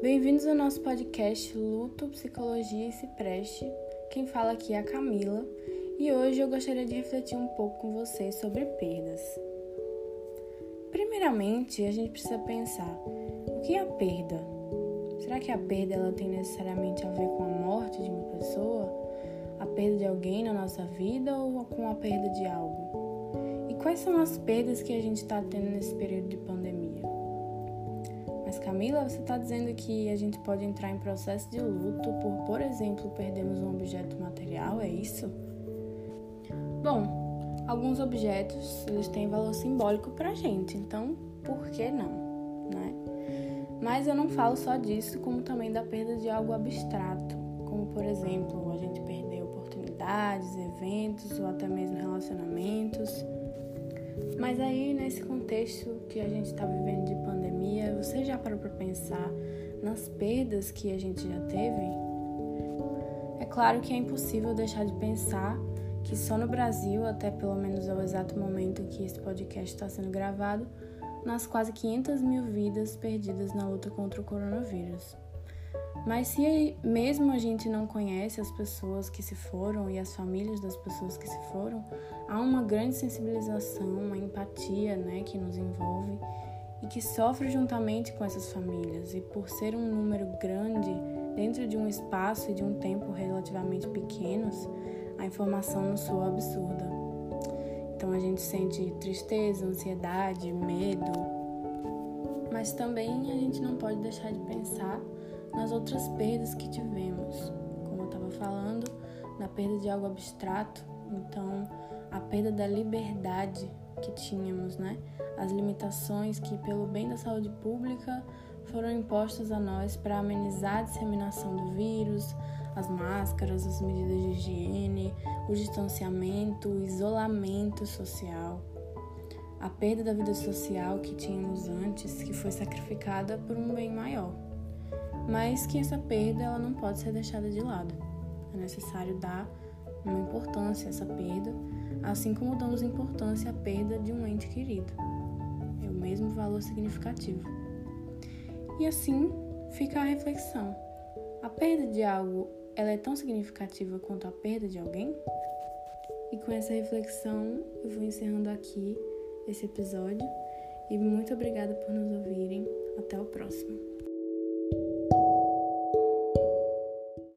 Bem-vindos ao nosso podcast Luto, Psicologia e Se Preste. Quem fala aqui é a Camila e hoje eu gostaria de refletir um pouco com vocês sobre perdas. Primeiramente, a gente precisa pensar: o que é a perda? Será que a perda ela tem necessariamente a ver com a morte de uma pessoa? A perda de alguém na nossa vida ou com a perda de algo? E quais são as perdas que a gente está tendo nesse período de pandemia? Camila, você está dizendo que a gente pode entrar em processo de luto por, por exemplo, perdermos um objeto material, é isso? Bom, alguns objetos eles têm valor simbólico para a gente, então por que não, né? Mas eu não falo só disso, como também da perda de algo abstrato, como por exemplo a gente perder oportunidades, eventos ou até mesmo relacionamentos. Mas aí, nesse contexto que a gente está vivendo de pandemia, você já parou para pensar nas perdas que a gente já teve? É claro que é impossível deixar de pensar que só no Brasil, até pelo menos ao exato momento que esse podcast está sendo gravado, nas quase 500 mil vidas perdidas na luta contra o coronavírus. Mas se mesmo a gente não conhece as pessoas que se foram e as famílias das pessoas que se foram, há uma grande sensibilização, uma empatia, né, que nos envolve e que sofre juntamente com essas famílias. E por ser um número grande dentro de um espaço e de um tempo relativamente pequenos, a informação nos soa absurda. Então a gente sente tristeza, ansiedade, medo, mas também a gente não pode deixar de pensar nas outras perdas que tivemos. Como eu estava falando, na perda de algo abstrato, então a perda da liberdade que tínhamos, né? As limitações que, pelo bem da saúde pública, foram impostas a nós para amenizar a disseminação do vírus, as máscaras, as medidas de higiene, o distanciamento, o isolamento social. A perda da vida social que tínhamos antes, que foi sacrificada por um bem maior mas que essa perda ela não pode ser deixada de lado. É necessário dar uma importância a essa perda, assim como damos importância à perda de um ente querido. É o mesmo valor significativo. E assim fica a reflexão. A perda de algo, ela é tão significativa quanto a perda de alguém? E com essa reflexão, eu vou encerrando aqui esse episódio e muito obrigada por nos ouvirem.